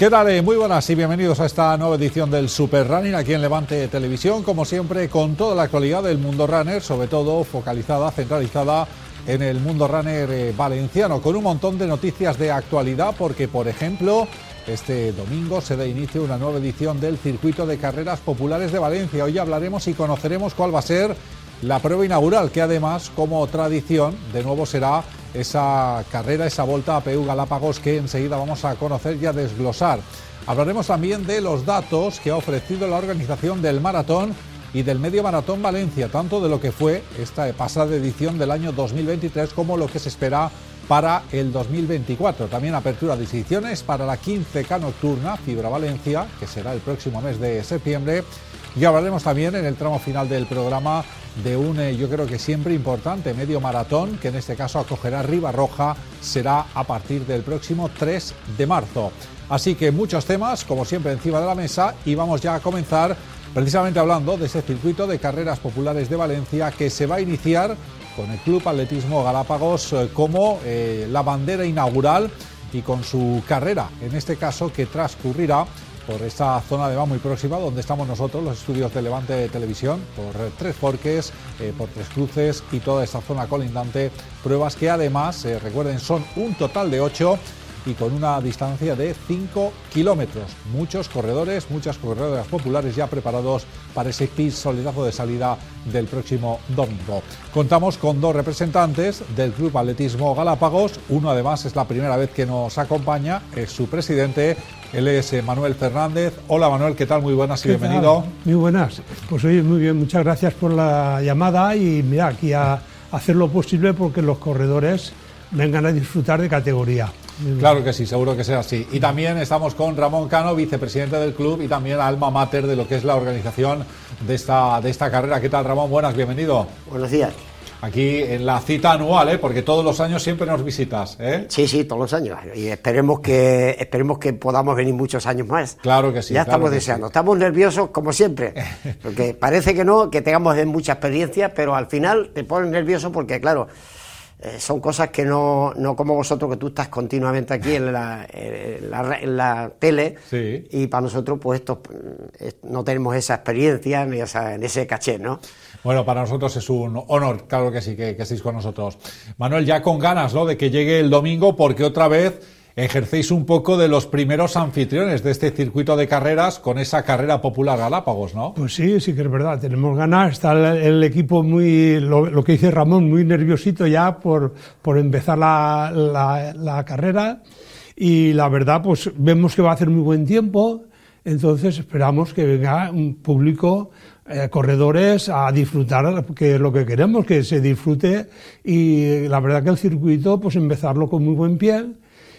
¿Qué tal? Eh, muy buenas y bienvenidos a esta nueva edición del Super Running aquí en Levante Televisión, como siempre con toda la actualidad del mundo runner, sobre todo focalizada, centralizada en el mundo runner eh, valenciano, con un montón de noticias de actualidad, porque por ejemplo, este domingo se da inicio una nueva edición del Circuito de Carreras Populares de Valencia. Hoy hablaremos y conoceremos cuál va a ser la prueba inaugural, que además, como tradición, de nuevo será esa carrera, esa vuelta a PU Galápagos que enseguida vamos a conocer y a desglosar. Hablaremos también de los datos que ha ofrecido la organización del maratón y del Medio Maratón Valencia, tanto de lo que fue esta pasada edición del año 2023 como lo que se espera para el 2024. También apertura de inscripciones para la 15K nocturna Fibra Valencia, que será el próximo mes de septiembre. Y hablaremos también en el tramo final del programa de un, eh, yo creo que siempre importante, medio maratón, que en este caso acogerá Roja, será a partir del próximo 3 de marzo. Así que muchos temas, como siempre, encima de la mesa y vamos ya a comenzar precisamente hablando de ese circuito de carreras populares de Valencia que se va a iniciar con el Club Atletismo Galápagos eh, como eh, la bandera inaugural y con su carrera, en este caso que transcurrirá por esta zona de muy próxima donde estamos nosotros, los estudios de Levante de Televisión, por Tres Forques, eh, por Tres Cruces y toda esta zona colindante. Pruebas que además, eh, recuerden, son un total de ocho y con una distancia de 5 kilómetros. Muchos corredores, muchas corredoras populares ya preparados para ese pistoletazo de salida del próximo domingo. Contamos con dos representantes del Club Atletismo Galápagos. Uno además es la primera vez que nos acompaña, es su presidente. Él es eh, Manuel Fernández. Hola Manuel, ¿qué tal? Muy buenas y bienvenido. Muy buenas. Pues oye, muy bien, muchas gracias por la llamada y mira, aquí a hacer lo posible porque los corredores vengan a disfrutar de categoría. Claro que sí, seguro que sea así. Y también estamos con Ramón Cano, vicepresidente del club y también alma mater de lo que es la organización de esta, de esta carrera. ¿Qué tal, Ramón? Buenas, bienvenido. Buenos días. Aquí en la cita anual, ¿eh? porque todos los años siempre nos visitas. ¿eh? Sí, sí, todos los años. Y esperemos que esperemos que podamos venir muchos años más. Claro que sí. Ya estamos deseando. Estamos nerviosos, como siempre. Porque parece que no, que tengamos mucha experiencia, pero al final te pones nervioso porque, claro, eh, son cosas que no, no como vosotros, que tú estás continuamente aquí en la, en la, tele, y para nosotros, pues esto, eh, no tenemos esa experiencia ni esa, en ese caché, ¿no? Bueno, para nosotros es un honor, claro que sí, que, que estéis con nosotros. Manuel, ya con ganas, ¿no?, de que llegue el domingo, porque otra vez ejercéis un poco de los primeros anfitriones de este circuito de carreras con esa carrera popular Galápagos, ¿no? Pues sí, sí que es verdad, tenemos ganas, está el, equipo muy, lo, que dice Ramón, muy nerviosito ya por, por empezar la, la, carrera. Y la verdad pues vemos que va a hacer muy buen tiempo, entonces esperamos que venga un público eh, corredores a disfrutar, que es lo que queremos, que se disfrute. Y la verdad que el circuito, pues empezarlo con muy buen pie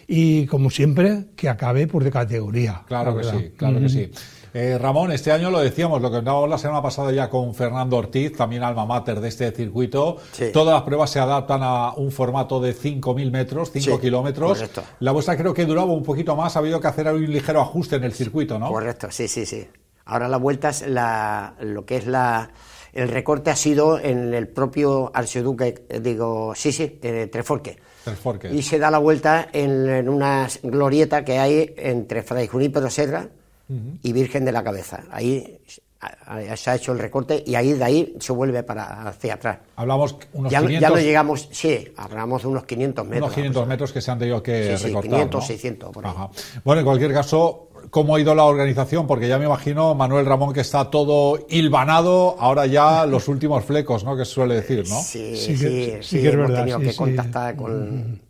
y como siempre que acabe por de categoría. Claro que sí, claro que sí. Eh, Ramón, este año lo decíamos, lo que hablábamos la semana pasada ya con Fernando Ortiz, también alma mater de este circuito. Todas las pruebas se adaptan a un formato de 5.000 metros, 5 kilómetros. La vuestra creo que duraba un poquito más, ha habido que hacer un ligero ajuste en el circuito, ¿no? Correcto, sí, sí, sí. Ahora la vuelta es la, lo que es la... El recorte ha sido en el propio archiduque, digo, sí, sí, de Treforque y se da la vuelta en, una glorieta que hay entre Fray Junípero Serra y Virgen de la Cabeza. Ahí se ha hecho el recorte y ahí de ahí se vuelve para hacia atrás. Hablamos unos ya, 500... Ya no llegamos, sí, hablamos de unos 500 metros. Unos 500 metros que se han tenido que sí, recortar, 500, 600, Bueno, en cualquier caso, ¿cómo ha ido la organización? Porque ya me imagino, Manuel Ramón, que está todo hilvanado, ahora ya los últimos flecos, ¿no? Que se suele decir, ¿no? Sí, sí, sí, sí, que hemos tenido que contactar con...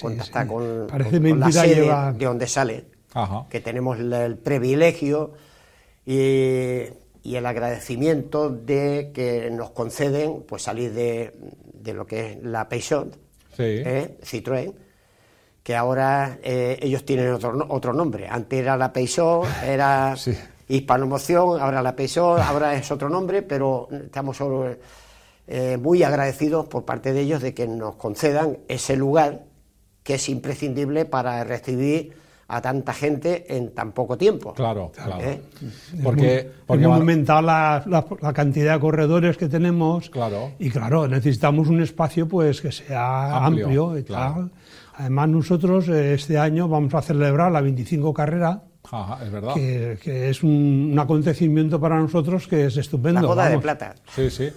contactar con, la sede de donde sale, que tenemos el privilegio y y el agradecimiento de que nos conceden pues salir de, de lo que es la Peugeot, ¿eh? Citroën, que ahora eh, ellos tienen otro, otro nombre. Antes era la Peugeot, era Hispanomoción, ahora la Peugeot, ahora es otro nombre, pero estamos eh, muy agradecidos por parte de ellos de que nos concedan ese lugar que es imprescindible para recibir a tanta gente en tan poco tiempo. Claro, claro. ¿Eh? Porque, porque aumentar la, la, cantidad de corredores que tenemos. Claro. Y claro, necesitamos un espacio pues que sea amplio, y tal. Además, nosotros eh, este año vamos a celebrar la 25 carrera es verdad. Que, es un, acontecimiento para nosotros que es estupendo. La boda de plata. Sí, sí.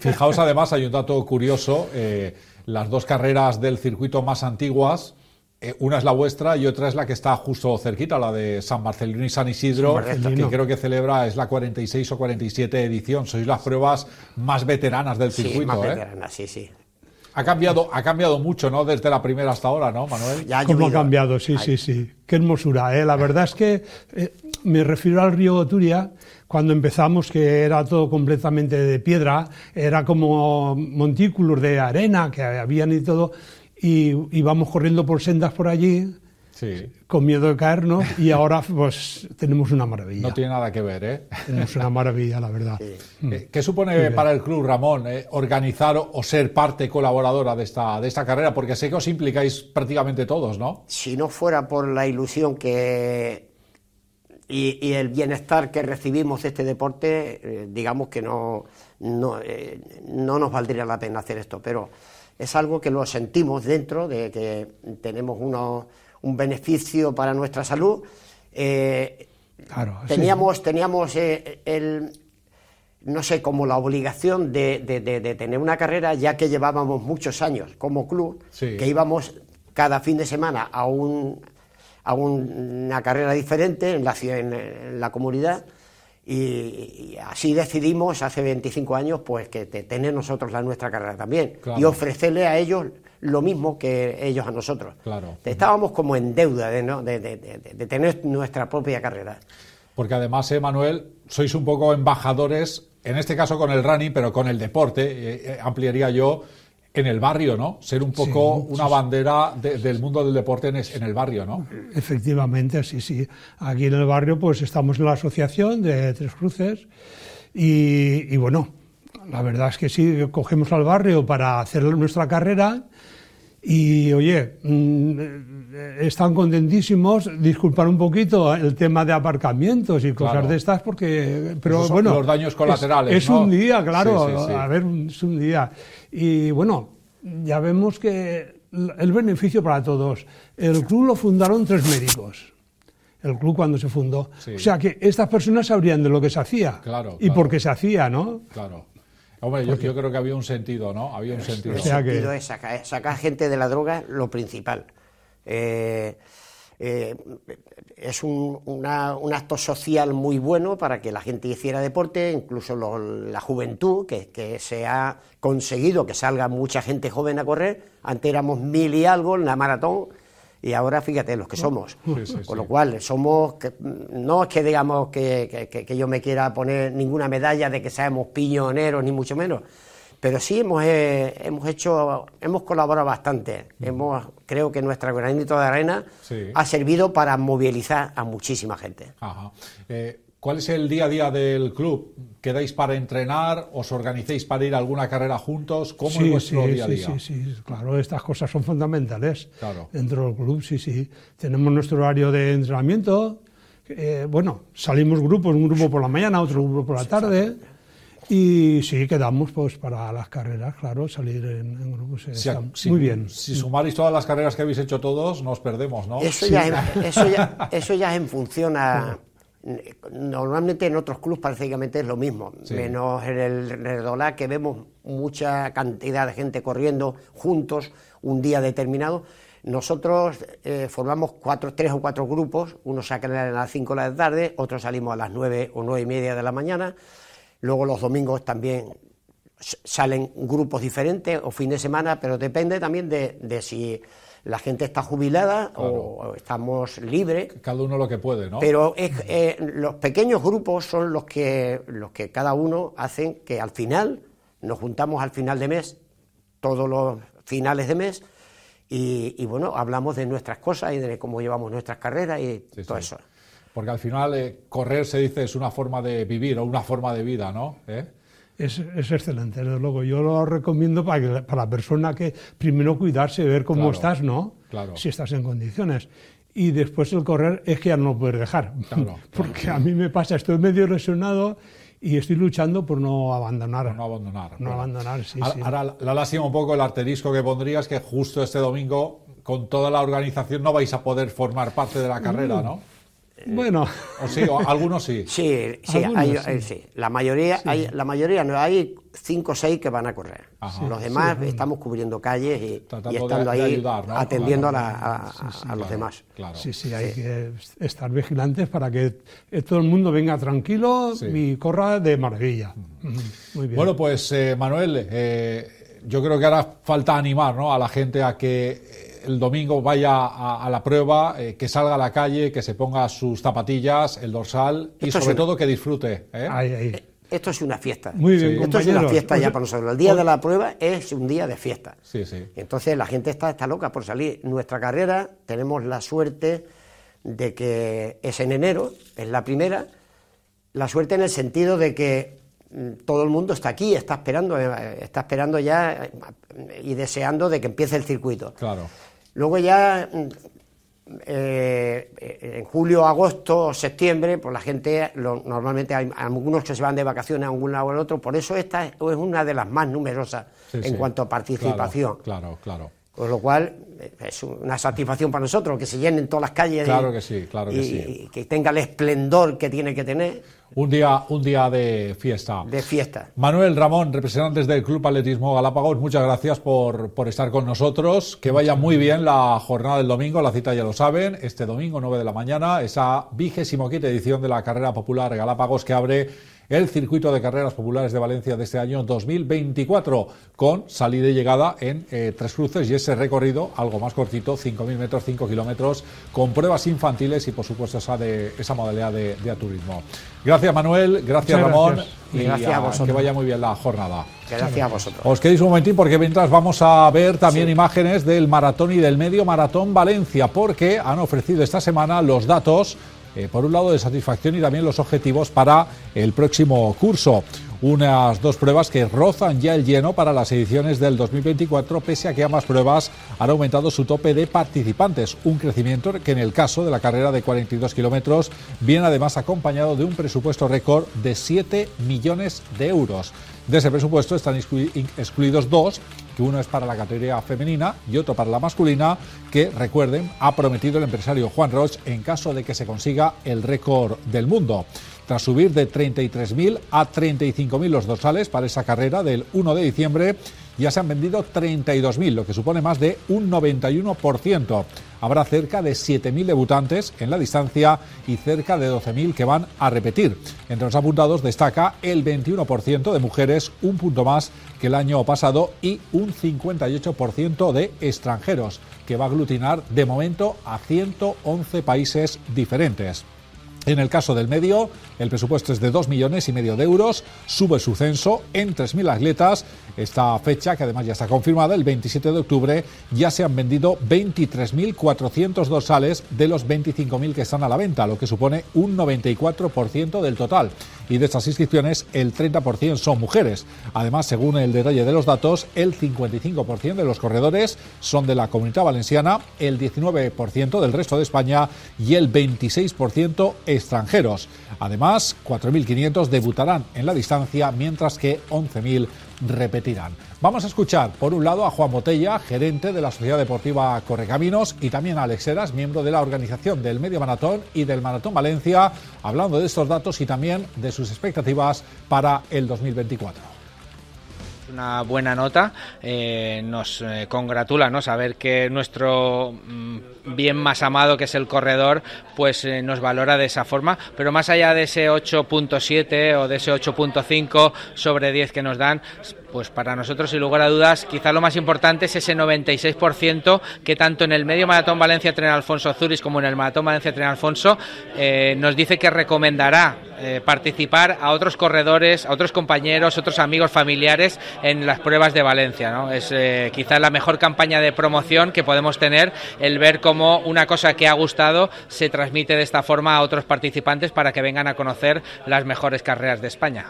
Fijaos, además, hay un dato curioso. Eh, las dos carreras del circuito más antiguas, eh, una es la vuestra y otra es la que está justo cerquita, la de San Marcelino y San Isidro, que creo que celebra, es la 46 o 47 edición. Sois las pruebas más veteranas del circuito. Sí, más ¿eh? veteranas, sí, sí. Ha cambiado, ha cambiado mucho, ¿no? Desde la primera hasta ahora, ¿no, Manuel? Ya ¿Cómo ha cambiado? Sí, sí, sí. Qué hermosura, ¿eh? La verdad es que eh, me refiero al río Turia, cuando empezamos, que era todo completamente de piedra, era como montículos de arena que habían y todo, y íbamos corriendo por sendas por allí, con miedo de caernos y ahora pues tenemos una maravilla. No tiene nada que ver, ¿eh? Tenemos una maravilla, la verdad. Mm. Eh, ¿Qué supone para el club, Ramón, eh, organizar o ser parte colaboradora de esta, de esta carrera? Porque sé que os implicáis prácticamente todos, ¿no? Si no fuera por la ilusión que y, el bienestar que recibimos de este deporte, eh, digamos que no, no, no nos valdría la pena hacer esto, pero es algo que lo sentimos dentro, de que tenemos unos un beneficio para nuestra salud. Eh, teníamos teníamos eh, el, no sé, como la obligación de, tener una carrera, ya que llevábamos muchos años como club, que íbamos cada fin de semana a, un, a una carrera diferente en la, en la comunidad. Y, así decidimos hace 25 años pues que tener nosotros la nuestra carrera también y ofrecerle a ellos lo mismo que ellos a nosotros. Claro. Estábamos como en deuda de, ¿no? de, tener nuestra propia carrera. Porque además, Emanuel, Manuel, sois un poco embajadores, en este caso con el running, pero con el deporte, eh, eh, ampliaría yo, en el barrio, ¿no? Ser un poco una bandera del mundo del deporte en, en, el barrio, ¿no? Efectivamente, sí, sí. Aquí en el barrio, pues estamos en la asociación de Tres Cruces y, y bueno, la verdad es que sí, cogemos al barrio para hacer nuestra carrera y oye, mm, están contentísimos, disculpar un poquito el tema de aparcamientos y cosas de estas, porque. Pero bueno. Los daños colaterales. Es, un día, claro, a ver, es un día. Y bueno, ya vemos que el beneficio para todos. El club lo fundaron tres médicos. El club cuando se fundó. O sea que estas personas sabrían de lo que se hacía. Claro. Y por qué se hacía, ¿no? Claro. Hombre, yo, creo que había un sentido, ¿no? Había un sentido. El sentido es sacar, gente de la droga, lo principal. Eh, eh, es un, acto social muy bueno para que la gente hiciera deporte, incluso la juventud, que, se ha conseguido que salga mucha gente joven a correr. Antes éramos mil y algo en la maratón, y ahora fíjate los que somos. Con lo cual, somos, no es que digamos que, yo me quiera poner ninguna medalla de que seamos piñoneros, ni mucho menos, pero sí hemos, eh, hemos hecho, hemos colaborado bastante. Hemos, creo que nuestra granito de arena ha servido para movilizar a muchísima gente. Ajá. Eh, ¿Cuál es el día a día del club? ¿Quedáis para entrenar? ¿Os organicéis para ir a alguna carrera juntos? ¿Cómo es vuestro día a día? Sí, sí, sí, claro, estas cosas son fundamentales dentro del club, sí, sí. Tenemos nuestro horario de entrenamiento, eh, bueno, salimos grupos, un grupo por la mañana, otro grupo por la tarde, y sí, quedamos pues para las carreras, claro, salir en, grupos. Muy bien. Si sumáis todas las carreras que habéis hecho todos, nos perdemos, ¿no? Eso, ya, eso, ya, eso ya es en función a... Normalmente en otros clubes prácticamente es lo mismo, menos en el Redolá que vemos mucha cantidad de gente corriendo juntos un día determinado. Nosotros eh, formamos cuatro, tres o cuatro grupos, unos salen a las 5 de la tarde, otros salimos a las 9 o nueve y media de la mañana, luego los domingos también salen grupos diferentes o fin de semana, pero depende también de si la gente está jubilada o, estamos libres. Cada uno lo que puede, ¿no? Pero eh, los pequeños grupos son los que, los que cada uno hacen que al final, nos juntamos al final de mes, todos los finales de mes, y, bueno, hablamos de nuestras cosas y de cómo llevamos nuestras carreras y todo eso. Porque al final eh, correr se dice es una forma de vivir o una forma de vida, ¿no? ¿Eh? es, excelente, desde luego. Yo lo recomiendo para, para la persona que primero cuidarse, ver cómo estás, ¿no? Claro. Si estás en condiciones. Y después el correr es que ya no lo puedes dejar. Porque a mí me pasa, estoy medio lesionado y estoy luchando por no abandonar. no abandonar. No abandonar, sí, ahora, sí. Ahora la lástima un poco el arterisco que pondrías que justo este domingo, con toda la organización, no vais a poder formar parte de la carrera, ¿no? Bueno, o sí, algunos sí. Sí, sí, hay, sí. La mayoría, hay, la mayoría no, hay cinco o seis que van a correr. los demás estamos cubriendo calles y, estando ahí atendiendo a, los demás. Sí, sí, hay que estar vigilantes para que todo el mundo venga tranquilo y corra de maravilla. Muy bien. Bueno, pues eh, Manuel, eh, yo creo que ahora falta animar ¿no? a la gente a que el domingo vaya a, la prueba, eh, que salga a la calle, que se ponga sus zapatillas, el dorsal y sobre todo que disfrute. ¿eh? Eh, esto es una fiesta. Muy bien, Esto es una fiesta ya para nosotros. El día de la prueba es un día de fiesta. Sí, sí. Entonces la gente está, está loca por salir. Nuestra carrera tenemos la suerte de que es en enero, es la primera. La suerte en el sentido de que mm, todo el mundo está aquí, está esperando, está esperando ya y deseando de que empiece el circuito. Claro. Luego ya mm, eh, en julio, agosto, septiembre, pues la gente, normalmente hay algunos que se van de vacaciones a un lado o al otro, por eso esta es una de las más numerosas en cuanto a participación. Claro, claro, Con lo cual es una satisfacción para nosotros que se llenen todas las calles claro que sí, claro que y que tenga el esplendor que tiene que tener. Un día, un día de fiesta. De fiesta. Manuel Ramón, representantes del Club Atletismo Galápagos, muchas gracias por, por estar con nosotros. Que vaya muy bien la jornada del domingo, la cita ya lo saben, este domingo 9 de la mañana, esa vigésimo quinta edición de la carrera popular Galápagos que abre el circuito de carreras populares de Valencia de este año 2024, con salida y llegada en eh, Tres Cruces y ese recorrido algo más cortito, 5.000 metros, 5 kilómetros, con pruebas infantiles y por supuesto esa, de, esa modalidad de, de turismo. Gracias Manuel, gracias Ramón y gracias a vosotros. que vaya muy bien la jornada. Gracias a vosotros. Os quedéis un momentín porque mientras vamos a ver también imágenes del maratón y del medio maratón Valencia, porque han ofrecido esta semana los datos eh, por un lado de satisfacción y también los objetivos para el próximo curso. Unas dos pruebas que rozan ya el lleno para las ediciones del 2024, pese a que ambas pruebas han aumentado su tope de participantes, un crecimiento que en el caso de la carrera de 42 kilómetros viene además acompañado de un presupuesto récord de 7 millones de euros. De ese presupuesto están excluidos dos, que uno es para la categoría femenina y otro para la masculina, que recuerden, ha prometido el empresario Juan Roche en caso de que se consiga el récord del mundo. Tras subir de 33.000 a 35.000 los dorsales para esa carrera del 1 de diciembre, ya se han vendido 32.000, lo que supone más de un 91%. Habrá cerca de 7.000 debutantes en la distancia y cerca de 12.000 que van a repetir. Entre los apuntados destaca el 21% de mujeres, un punto más que el año pasado, y un 58% de extranjeros, que va a aglutinar de momento a 111 países diferentes. En el caso del medio, el presupuesto es de 2 millones y medio de euros, sube su censo en 3.000 atletas. Esta fecha, que además ya está confirmada, el 27 de octubre, ya se han vendido 23.400 dorsales de los 25.000 que están a la venta, lo que supone un 94% del total y de estas inscripciones el 30% son mujeres. Además, según el detalle de los datos, el 55% de los corredores son de la comunidad valenciana, el 19% del resto de España y el 26% extranjeros. Además, 4.500 debutarán en la distancia, mientras que 11.000 repetirán. Vamos a escuchar, por un lado, a Juan Botella, gerente de la Sociedad Deportiva Correcaminos, y también a Alex Heras, miembro de la organización del Medio Maratón y del Maratón Valencia, hablando de estos datos y también de sus expectativas para el 2024 una buena nota. Eh, nos eh, congratula ¿no? saber que nuestro mm, bien más amado, que es el corredor, pues eh, nos valora de esa forma. Pero más allá de ese 8.7 o de ese 8.5 sobre 10 que nos dan, pues para nosotros, sin lugar a dudas, quizá lo más importante es ese 96% que tanto en el medio maratón Valencia Tren Alfonso Zuris como en el maratón Valencia Tren Alfonso eh, nos dice que recomendará eh, participar a otros corredores, a otros compañeros, otros amigos familiares en las pruebas de Valencia. ¿no? Es eh, quizá la mejor campaña de promoción que podemos tener el ver cómo una cosa que ha gustado se transmite de esta forma a otros participantes para que vengan a conocer las mejores carreras de España.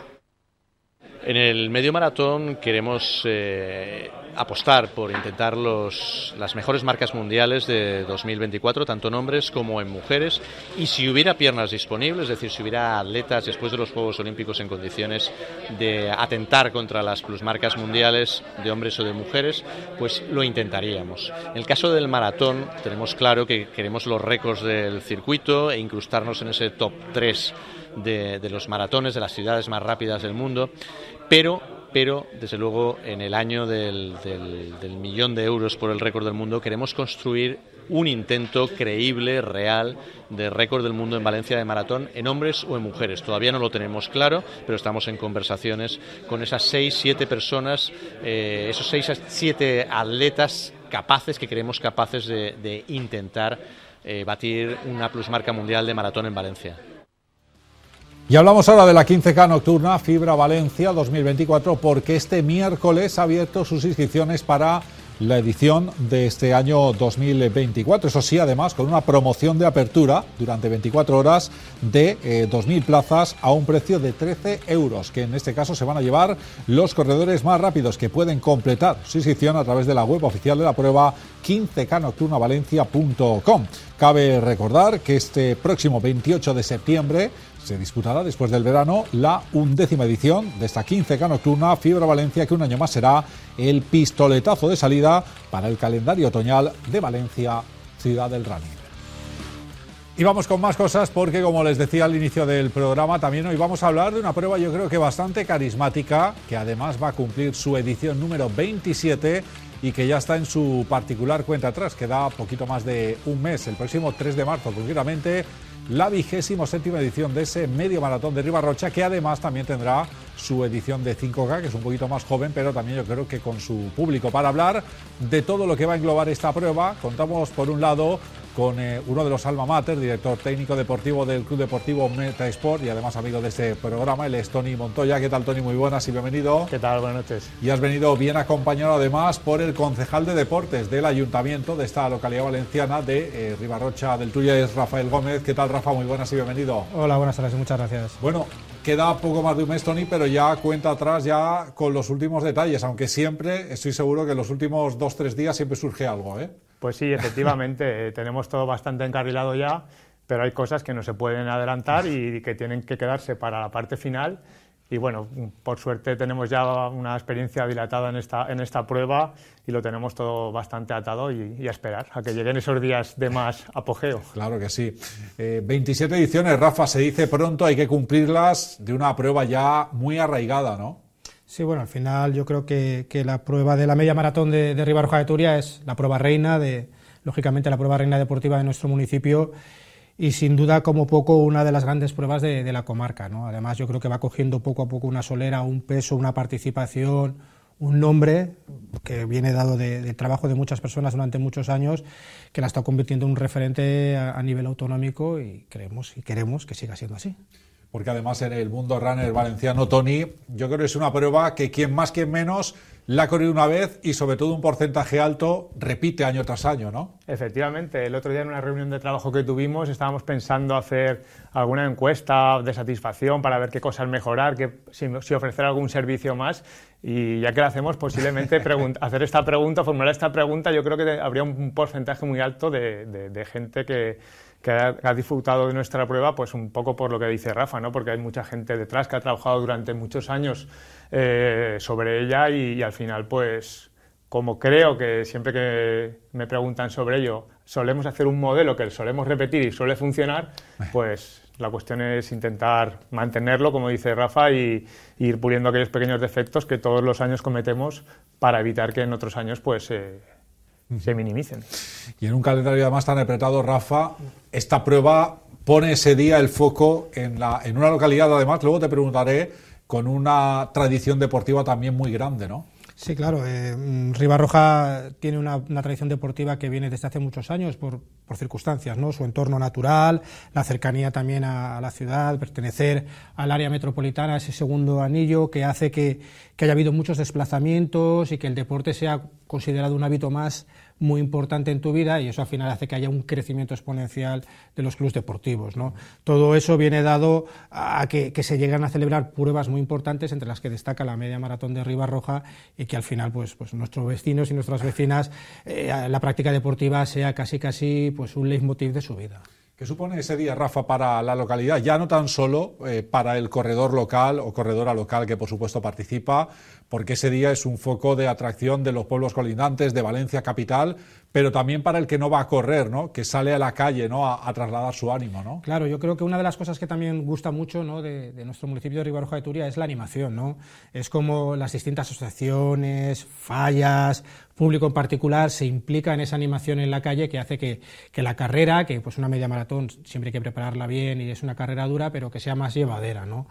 En el medio maratón queremos eh, apostar por intentar los, las mejores marcas mundiales de 2024, tanto en hombres como en mujeres, y si hubiera piernas disponibles, es decir, si hubiera atletas después de los Juegos Olímpicos en condiciones de atentar contra las plusmarcas mundiales de hombres o de mujeres, pues lo intentaríamos. En el caso del maratón, tenemos claro que queremos los récords del circuito e incrustarnos en ese top 3 de, de los maratones de las ciudades más rápidas del mundo, pero pero desde luego en el año del, millón de euros por el récord del mundo queremos construir un intento creíble, real, de récord del mundo en Valencia de maratón en hombres o en mujeres. Todavía no lo tenemos claro, pero estamos en conversaciones con esas seis, siete personas, eh, esos seis, siete atletas capaces, que creemos capaces de, intentar eh, batir una plusmarca mundial de maratón en Valencia. Y hablamos ahora de la 15K nocturna Fibra Valencia 2024 porque este miércoles ha abierto sus inscripciones para la edición de este año 2024. Eso sí, además, con una promoción de apertura durante 24 horas de 2.000 eh, plazas a un precio de 13 euros, que en este caso se van a llevar los corredores más rápidos que pueden completar su inscripción a través de la web oficial de la prueba 15knocturnavalencia.com. Cabe recordar que este próximo 28 de septiembre se disputará después del verano la undécima edición de esta 15K nocturna Fibra Valencia, que un año más será el pistoletazo de salida para el calendario otoñal de Valencia, ciudad del running. Y vamos con más cosas porque, como les decía al inicio del programa, también hoy vamos a hablar de una prueba yo creo que bastante carismática, que además va a cumplir su edición número 27 y que ya está en su particular cuenta atrás, que da poquito más de un mes, el próximo 3 de marzo concretamente, la vigésimo séptima edición de ese medio maratón de Ribarrocha, que además también tendrá su edición de 5K, que es un poquito más joven, pero también yo creo que con su público. Para hablar de todo lo que va a englobar esta prueba, contamos por un lado con eh, uno de los alma mater, director técnico deportivo del Club Deportivo Meta Sport y además amigo de este programa, el es Tony Montoya. ¿Qué tal, Tony? Muy buenas y bienvenido. ¿Qué tal? Buenas noches. Y has venido bien acompañado además por el concejal de deportes del ayuntamiento de esta localidad valenciana de eh, Ribarrocha del Tuya, es Rafael Gómez. ¿Qué tal, Rafa? Muy buenas y bienvenido. Hola, buenas tardes, muchas gracias. Bueno, queda poco más de un mes, Tony, pero ya cuenta atrás ya con los últimos detalles, aunque siempre estoy seguro que en los últimos dos, tres días siempre surge algo, ¿eh? Pues sí, efectivamente, eh, tenemos todo bastante encarrilado ya, pero hay cosas que no se pueden adelantar y que tienen que quedarse para la parte final. Y bueno, por suerte tenemos ya una experiencia dilatada en esta, en esta prueba y lo tenemos todo bastante atado y, a esperar a que lleguen esos días de más apogeo. Claro que sí. 27 eh, ediciones, Rafa, se dice pronto, hay que cumplirlas de una prueba ya muy arraigada, ¿no? Sí, bueno, al final yo creo que, la prueba de la media maratón de, de Ribarroja de Turia es la prueba reina, de, lógicamente la prueba reina deportiva de nuestro municipio y sin duda como poco una de las grandes pruebas de, la comarca. ¿no? Además yo creo que va cogiendo poco a poco una solera, un peso, una participación, un nombre que viene dado del trabajo de muchas personas durante muchos años, que la está convirtiendo en un referente a nivel autonómico y creemos y queremos que siga siendo así porque además en el mundo runner valenciano, Tony, yo creo que es una prueba que quien más, quien menos, la ha corrido una vez y sobre todo un porcentaje alto repite año tras año, ¿no? Efectivamente, el otro día en una reunión de trabajo que tuvimos estábamos pensando hacer alguna encuesta de satisfacción para ver qué cosas mejorar, que, si, ofrecer algún servicio más y ya que lo hacemos posiblemente hacer esta pregunta, formular esta pregunta, yo creo que habría un porcentaje muy alto de gente que que ha, disfrutado de nuestra prueba, pues un poco por lo que dice Rafa, ¿no? porque hay mucha gente detrás que ha trabajado durante muchos años eh, sobre ella y, al final, pues como creo que siempre que me preguntan sobre ello, solemos hacer un modelo que solemos repetir y suele funcionar, pues la cuestión es intentar mantenerlo, como dice Rafa, y, ir puliendo aquellos pequeños defectos que todos los años cometemos para evitar que en otros años pues eh, se minimicen. Y en un calendario además tan apretado, Rafa, esta prueba pone ese día el foco en, la, en una localidad, además, luego te preguntaré, con una tradición deportiva también muy grande, ¿no? Sí, claro. Eh, mm, Ribarroja tiene una, tradición deportiva que viene desde hace muchos años por, circunstancias, ¿no? Su entorno natural, la cercanía también a, la ciudad, pertenecer al área metropolitana, ese segundo anillo que hace que, que, haya habido muchos desplazamientos y que el deporte sea considerado un hábito más muy importante en tu vida y eso al final hace que haya un crecimiento exponencial de los clubes deportivos. ¿no? Todo eso viene dado a que, se llegan a celebrar pruebas muy importantes, entre las que destaca la media maratón de Roja y que al final pues, pues nuestros vecinos y nuestras vecinas eh, la práctica deportiva sea casi casi pues un leitmotiv de su vida. ¿Qué supone ese día, Rafa, para la localidad? Ya no tan solo eh, para el corredor local o corredora local que, por supuesto, participa, porque ese día es un foco de atracción de los pueblos colindantes, de Valencia capital, pero también para el que no va a correr, ¿no? que sale a la calle ¿no? a, trasladar su ánimo. ¿no? Claro, yo creo que una de las cosas que también gusta mucho ¿no? de, nuestro municipio de Ribaroja de Turia es la animación. ¿no? Es como las distintas asociaciones, fallas, público en particular se implica en esa animación en la calle que hace que, que, la carrera, que pues una media maratón siempre hay que prepararla bien y es una carrera dura, pero que sea más llevadera. ¿no?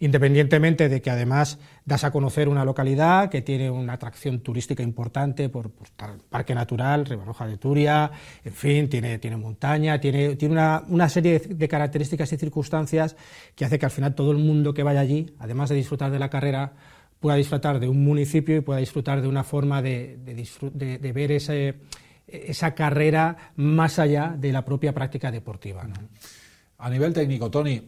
Independientemente de que además das a conocer una localidad que tiene una atracción turística importante por, el Parque Natural, Ribaroja de Turia, en fin, tiene, tiene montaña, tiene, tiene una, una, serie de características y circunstancias que hace que al final todo el mundo que vaya allí, además de disfrutar de la carrera, pueda disfrutar de un municipio y pueda disfrutar de una forma de, de, de, ver ese, esa carrera más allá de la propia práctica deportiva. A nivel técnico, Tony,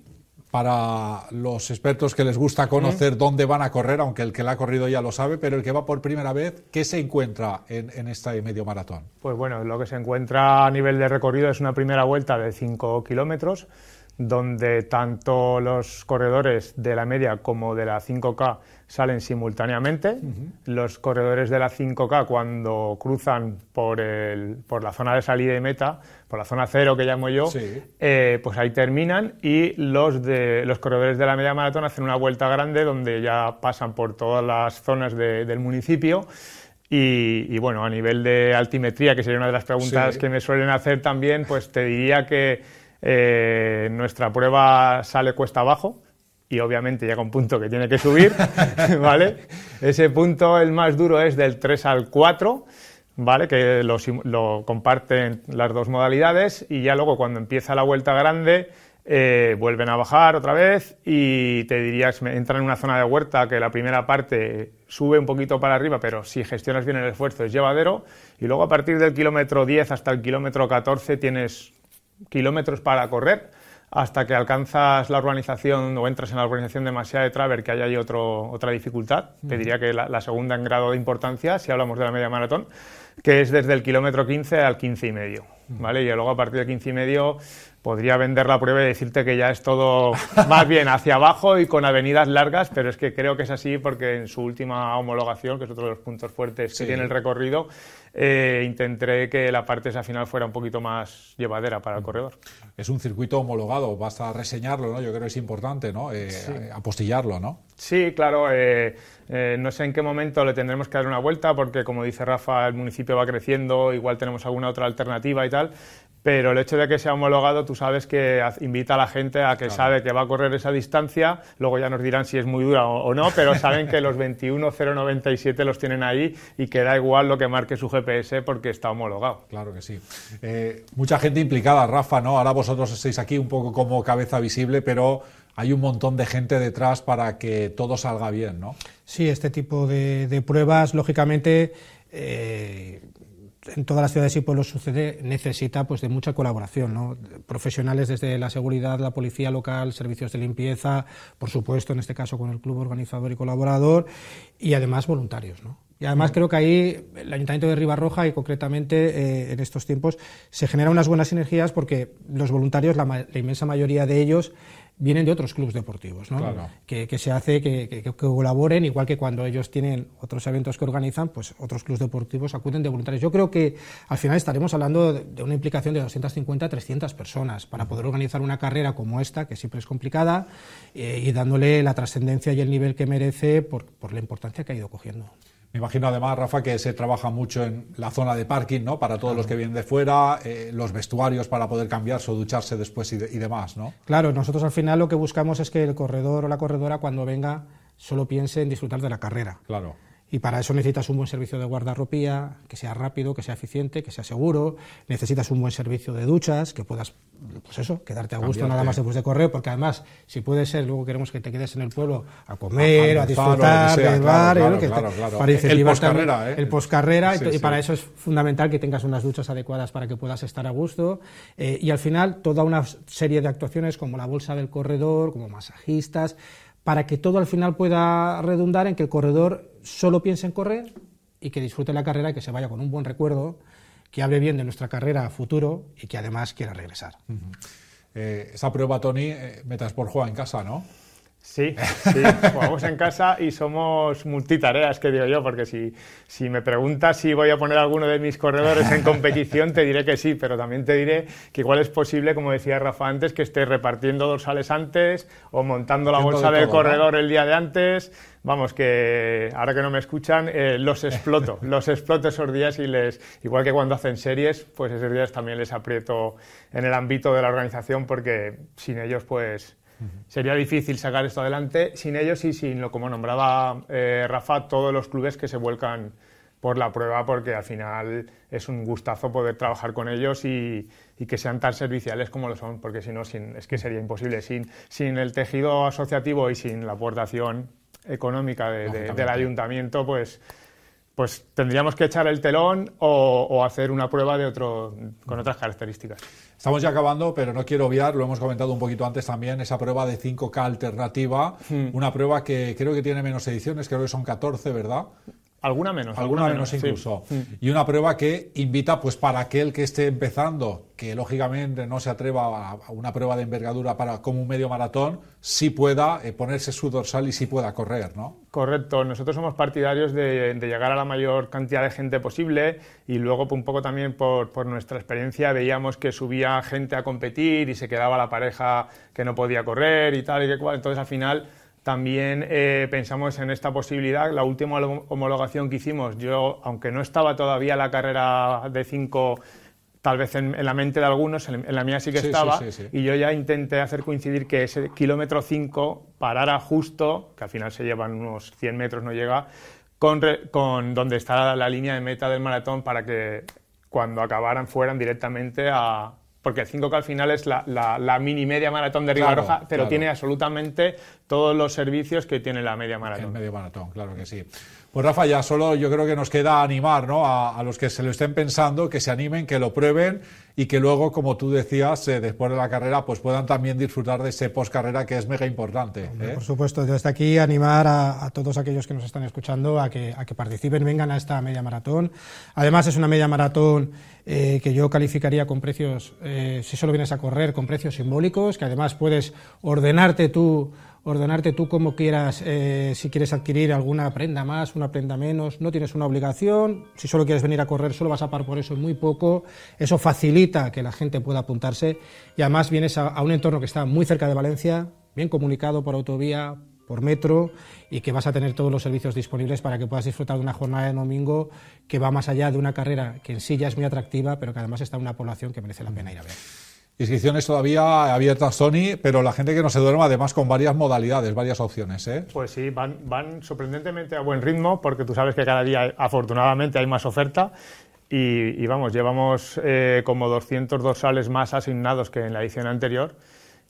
para los expertos que les gusta conocer dónde van a correr, aunque el que la ha corrido ya lo sabe, pero el que va por primera vez, ¿qué se encuentra en, en este medio maratón? Pues bueno, lo que se encuentra a nivel de recorrido es una primera vuelta de 5 kilómetros, donde tanto los corredores de la media como de la 5K salen simultáneamente. Los corredores de la 5K cuando cruzan por, el, por la zona de salida y meta, por la zona cero que llamo yo, eh, pues ahí terminan y los, de, los corredores de la media maratón hacen una vuelta grande donde ya pasan por todas las zonas del municipio. Y, bueno, a nivel de altimetría, que sería una de las preguntas que me suelen hacer también, pues te diría que eh, nuestra prueba sale cuesta abajo y obviamente llega un punto que tiene que subir, ¿vale? Ese punto, el más duro, es del 3 al 4, ¿vale? Que lo, comparten las dos modalidades y ya luego cuando empieza la vuelta grande eh, vuelven a bajar otra vez y te diría que entran en una zona de huerta que la primera parte sube un poquito para arriba, pero si gestionas bien el esfuerzo es llevadero y luego a partir del kilómetro 10 hasta el kilómetro 14 tienes kilómetros para correr hasta que alcanzas la urbanización o entras en la urbanización de de Traver, que hay ahí otro, otra dificultad, te diría que la, segunda en grado de importancia, si hablamos de la media maratón, que es desde el kilómetro 15 al 15 y medio, ¿vale? Y luego a partir de 15 y medio podría vender la prueba y decirte que ya es todo más bien hacia abajo y con avenidas largas, pero es que creo que es así porque en su última homologación, que es otro de los puntos fuertes que tiene el recorrido, eh, intenté que la parte esa final fuera un poquito más llevadera para el corredor. Es un circuito homologado, basta reseñarlo, ¿no? Yo creo que es importante, ¿no? Eh, apostillarlo, ¿no? Sí, claro. Eh, no sé en qué momento le tendremos que dar una vuelta porque, como dice Rafa, el municipio va creciendo, igual tenemos alguna otra alternativa y tal, pero el hecho de que sea homologado, tú sabes que invita a la gente a que sabe que va a correr esa distancia, luego ya nos dirán si es muy dura o, no, pero saben que los 21.097 los tienen ahí y que da igual lo que marque su GPS porque está homologado. Claro que sí. Eh, mucha gente implicada, Rafa, ¿no? Ahora vosotros estáis aquí un poco como cabeza visible, pero hay un montón de gente detrás para que todo salga bien, ¿no? Sí, este tipo de, pruebas, lógicamente, eh, en todas las ciudades y pueblos sucede, necesita pues de mucha colaboración, ¿no? Profesionales desde la seguridad, la policía local, servicios de limpieza, por supuesto, en este caso con el club organizador y colaborador, y además voluntarios. Y además creo que ahí el Ayuntamiento de Ribarroja y concretamente eh, en estos tiempos se generan unas buenas sinergias porque los voluntarios, la, la inmensa mayoría de ellos, vienen de otros clubes deportivos, ¿no? que, se hace que, colaboren, igual que cuando ellos tienen otros eventos que organizan, pues otros clubes deportivos acuden de voluntarios. Yo creo que al final estaremos hablando de, una implicación de 250 300 personas para poder organizar una carrera como esta, que siempre es complicada, eh, y dándole la trascendencia y el nivel que merece por, por la importancia que ha ido cogiendo. Me imagino además, Rafa, que se trabaja mucho en la zona de parking, ¿no? Para todos los que vienen de fuera, eh, los vestuarios para poder cambiarse o ducharse después y, demás, ¿no? Claro, nosotros al final lo que buscamos es que el corredor o la corredora cuando venga solo piense en disfrutar de la carrera. Claro. Y para eso necesitas un buen servicio de guardarropía, que sea rápido, que sea eficiente, que sea seguro. Necesitas un buen servicio de duchas, que puedas, pues eso, quedarte a gusto nada más después de correr, porque además, si puede ser, luego queremos que te quedes en el pueblo a comer, a, disfrutar, a bar, para incentivar ¿eh? el poscarrera, y, para eso es fundamental que tengas unas duchas adecuadas para que puedas estar a gusto. Eh, y al final, toda una serie de actuaciones como la bolsa del corredor, como masajistas, para que todo al final pueda redundar en que el corredor solo piense en correr y que disfrute la carrera que se vaya con un buen recuerdo, que hable bien de nuestra carrera a futuro y que además quiera regresar. Eh, esa prueba, Tony, eh, metas por jugar en casa, ¿no? Sí, sí, jugamos en casa y somos multitareas, que digo yo, porque si, si me preguntas si voy a poner alguno de mis corredores en competición, te diré que sí, pero también te diré que igual es posible, como decía Rafa antes, que esté repartiendo dorsales antes o montando la bolsa del corredor el día de antes. Vamos, que ahora que no me escuchan, eh, los exploto, los exploto esos días y les, igual que cuando hacen series, pues esos días también les aprieto en el ámbito de la organización porque sin ellos, pues Sería difícil sacar esto adelante. Sin ellos y sin, lo como nombraba eh, Rafa, todos los clubes que se vuelcan por la prueba, porque al final es un gustazo poder trabajar con ellos y, que sean tan serviciales como lo son, porque si no, es que sería imposible. Sin, sin el tejido asociativo y sin la aportación económica del ayuntamiento, pues pues tendríamos que echar el telón o, hacer una prueba de otro, con otras características. Estamos ya acabando, pero no quiero obviar, lo hemos comentado un poquito antes también, esa prueba de 5K alternativa, hmm. una prueba que creo que tiene menos ediciones, creo que son 14, ¿verdad? Alguna menos. Alguna, menos, incluso. Mm. Y una prueba que invita, pues para aquel que esté empezando, que lógicamente no se atreva a una prueba de envergadura para como un medio maratón, sí pueda eh, ponerse su dorsal y sí pueda correr, ¿no? Correcto. Nosotros somos partidarios de, llegar a la mayor cantidad de gente posible y luego un poco también por, por nuestra experiencia veíamos que subía gente a competir y se quedaba la pareja que no podía correr y tal y que cual. Entonces al final también eh, pensamos en esta posibilidad. La última homologación que hicimos, yo, aunque no estaba todavía la carrera de 5 tal vez en, la mente de algunos, en, la mía sí que estaba, y yo ya intenté hacer coincidir que ese kilómetro 5 parara justo, que al final se llevan unos 100 metros, no llega, con, con donde está la línea de meta del maratón para que cuando acabaran fueran directamente a, porque el 5K al final es la, mini media maratón de Ribarroja, pero tiene absolutamente todos los servicios que tiene la media maratón. El medio maratón, claro que sí. Pues Rafa, ya solo yo creo que nos queda animar ¿no? a, los que se lo estén pensando, que se animen, que lo prueben y que luego, como tú decías, eh, después de la carrera, pues puedan también disfrutar de ese post-carrera que es mega importante. ¿eh? Por supuesto, desde aquí animar a, todos aquellos que nos están escuchando a que, a que participen, vengan a esta media maratón. Además, es una media maratón eh, que yo calificaría con precios, eh, si solo vienes a correr, con precios simbólicos, que además puedes ordenarte tú, ordenarte tú como quieras, eh, si quieres adquirir alguna prenda más, una prenda menos, no tienes una obligación, si solo quieres venir a correr, solo vas a pagar por eso muy poco, eso facilita que la gente pueda apuntarse y además vienes a un entorno que está muy cerca de Valencia, bien comunicado por autovía, por metro y que vas a tener todos los servicios disponibles para que puedas disfrutar de una jornada de domingo que va más allá de una carrera que en sí ya es muy atractiva, pero que además está en una población que merece la pena ir a ver. Inscripciones todavía abiertas, Sony, pero la gente que no se duerma además con varias modalidades, varias opciones. ¿eh? Pues sí, van, van sorprendentemente a buen ritmo porque tú sabes que cada día afortunadamente hay más oferta y, vamos, llevamos eh, como 200 dorsales más asignados que en la edición anterior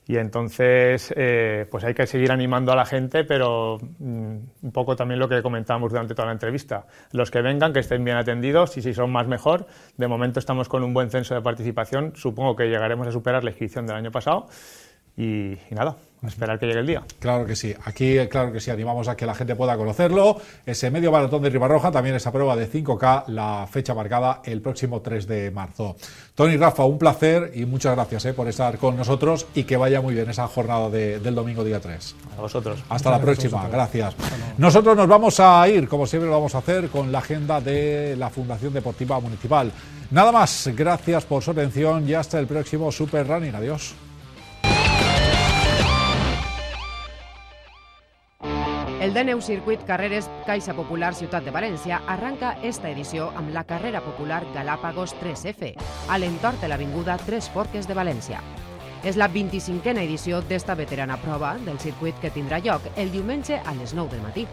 y entonces, eh, pues hay que seguir animando a la gente, pero mm, un poco también lo que comentábamos durante toda la entrevista. Los que vengan, que estén bien atendidos y si son más mejor. De momento estamos con un buen censo de participación. Supongo que llegaremos a superar la inscripción del año pasado. Y nada, a esperar que llegue el día. Claro que sí. Aquí, claro que sí, animamos a que la gente pueda conocerlo. Ese medio maratón de Ribarroja, también esa prueba de 5K, la fecha marcada el próximo 3 de marzo. Tony Rafa, un placer y muchas gracias eh, por estar con nosotros y que vaya muy bien esa jornada del domingo día 3. A vosotros. Hasta la próxima, gracias. Nosotros nos vamos a ir, como siempre lo vamos a hacer, con la agenda de la Fundación Deportiva Municipal. Nada más, gracias por su atención y hasta el próximo Super Running. Adiós. El DNU Circuit Carreres Caixa Popular Ciutat de València arranca esta edició amb la carrera popular Galápagos 3F, a l'entorn de l'Avinguda Tres Forques de València. És la 25a edició d'esta veterana prova del circuit que tindrà lloc el diumenge a les 9 del matí.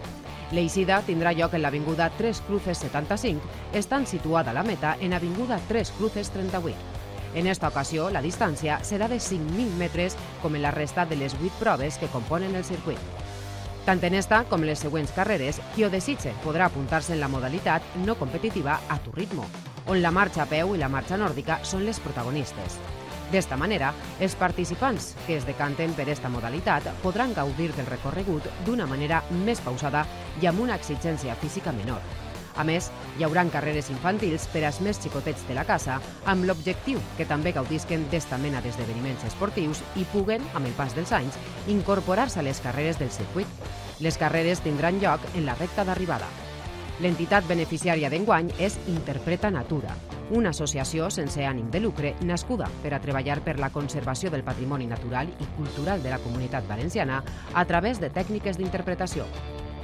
L'eixida tindrà lloc en l'Avinguda 3 Cruces 75, estant situada a la meta en Avinguda 3 Cruces 38. En esta ocasió, la distància serà de 5.000 metres, com en la resta de les 8 proves que componen el circuit. Tant en esta com les següents carreres, qui ho desitge podrà apuntar-se en la modalitat no competitiva a tu ritmo, on la marxa a peu i la marxa nòrdica són les protagonistes. D'esta manera, els participants que es decanten per esta modalitat podran gaudir del recorregut d'una manera més pausada i amb una exigència física menor. A més, hi haurà carreres infantils per als més xicotets de la casa, amb l'objectiu que també gaudisquen d'esta mena d'esdeveniments esportius i puguen, amb el pas dels anys, incorporar-se a les carreres del circuit. Les carreres tindran lloc en la recta d'arribada. L'entitat beneficiària d'enguany és Interpreta Natura, una associació sense ànim de lucre nascuda per a treballar per la conservació del patrimoni natural i cultural de la comunitat valenciana a través de tècniques d'interpretació.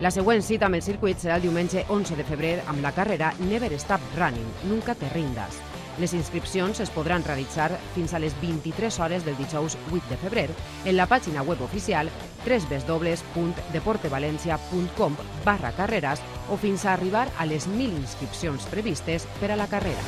La següent cita amb el circuit serà el diumenge 11 de febrer amb la carrera Never Stop Running, Nunca te rindas. Les inscripcions es podran realitzar fins a les 23 hores del dijous 8 de febrer en la pàgina web oficial www.deportevalencia.com barra carreras o fins a arribar a les 1.000 inscripcions previstes per a la carrera.